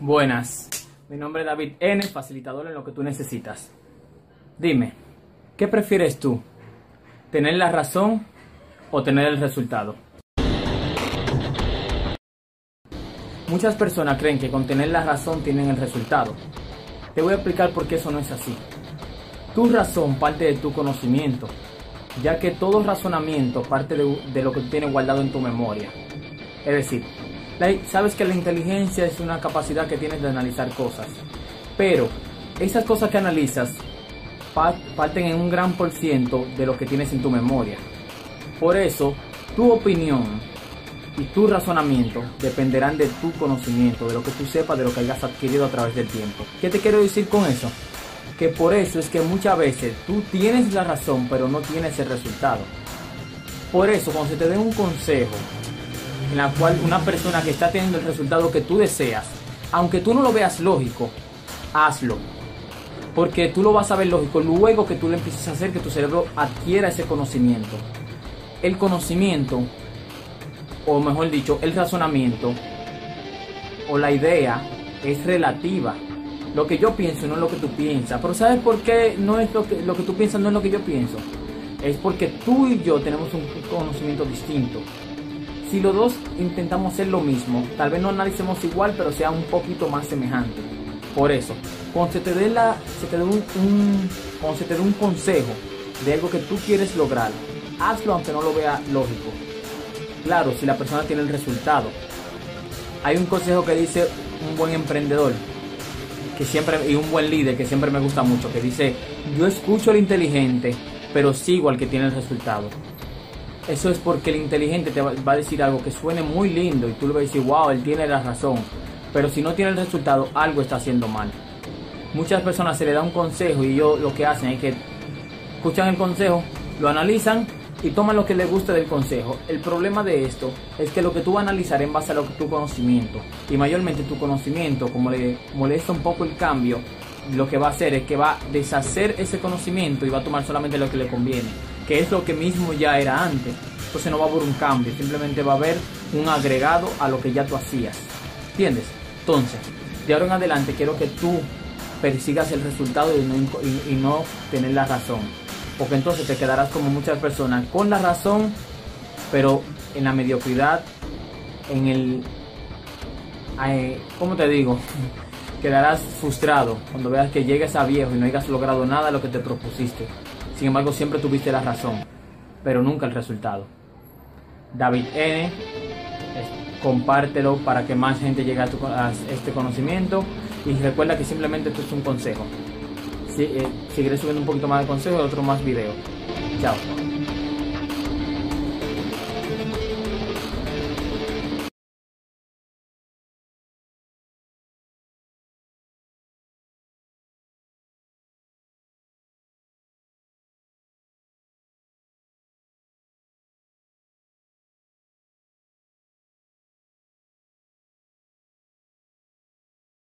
Buenas, mi nombre es David N, facilitador en lo que tú necesitas. Dime, ¿qué prefieres tú? ¿Tener la razón o tener el resultado? Muchas personas creen que con tener la razón tienen el resultado. Te voy a explicar por qué eso no es así. Tu razón parte de tu conocimiento, ya que todo razonamiento parte de, lo que tienes guardado en tu memoria. Es decir, sabes que la inteligencia es una capacidad que tienes de analizar cosas, pero esas cosas que analizas parten en un gran por ciento de lo que tienes en tu memoria. Por eso, tu opinión y tu razonamiento dependerán de tu conocimiento, de lo que tú sepas, de lo que hayas adquirido a través del tiempo. ¿Qué te quiero decir con eso? Que por eso es que muchas veces tú tienes la razón, pero no tienes el resultado. Por eso, cuando se te dé un consejo en la cual una persona que está teniendo el resultado que tú deseas, aunque tú no lo veas lógico, hazlo. Porque tú lo vas a ver lógico luego que tú lo empieces a hacer, que tu cerebro adquiera ese conocimiento. El conocimiento, o mejor dicho, el razonamiento, o la idea, es relativa. Lo que yo pienso no es lo que tú piensas. Pero ¿sabes por qué no es lo que, lo que tú piensas no es lo que yo pienso? Es porque tú y yo tenemos un conocimiento distinto si los dos intentamos hacer lo mismo, tal vez no analicemos igual, pero sea un poquito más semejante. Por eso, cuando se te dé, la, te dé un, se te dé un consejo de algo que tú quieres lograr, hazlo aunque no lo vea lógico. Claro, si la persona tiene el resultado. Hay un consejo que dice un buen emprendedor que siempre y un buen líder que siempre me gusta mucho, que dice, yo escucho al inteligente, pero sigo al que tiene el resultado. Eso es porque el inteligente te va a decir algo que suene muy lindo y tú le vas a decir, wow, él tiene la razón. Pero si no tiene el resultado, algo está haciendo mal. Muchas personas se le da un consejo y ellos lo que hacen es que escuchan el consejo, lo analizan y toman lo que les guste del consejo. El problema de esto es que lo que tú vas a analizar en base a lo que tu conocimiento y mayormente tu conocimiento, como le molesta un poco el cambio, lo que va a hacer es que va a deshacer ese conocimiento y va a tomar solamente lo que le conviene que es lo que mismo ya era antes. Entonces no va a haber un cambio, simplemente va a haber un agregado a lo que ya tú hacías. ¿Entiendes? Entonces, de ahora en adelante quiero que tú persigas el resultado y no, y, no tener la razón. Porque entonces te quedarás como muchas personas con la razón, pero en la mediocridad, en el... Eh, ¿Cómo te digo? Quedarás frustrado cuando veas que llegues a viejo y no hayas logrado nada de lo que te propusiste. Sin embargo, siempre tuviste la razón, pero nunca el resultado. David N, compártelo para que más gente llegue a, este conocimiento y recuerda que simplemente esto es un consejo. Si, eh, seguiré subiendo un poquito más de consejos y otro más videos. Chao.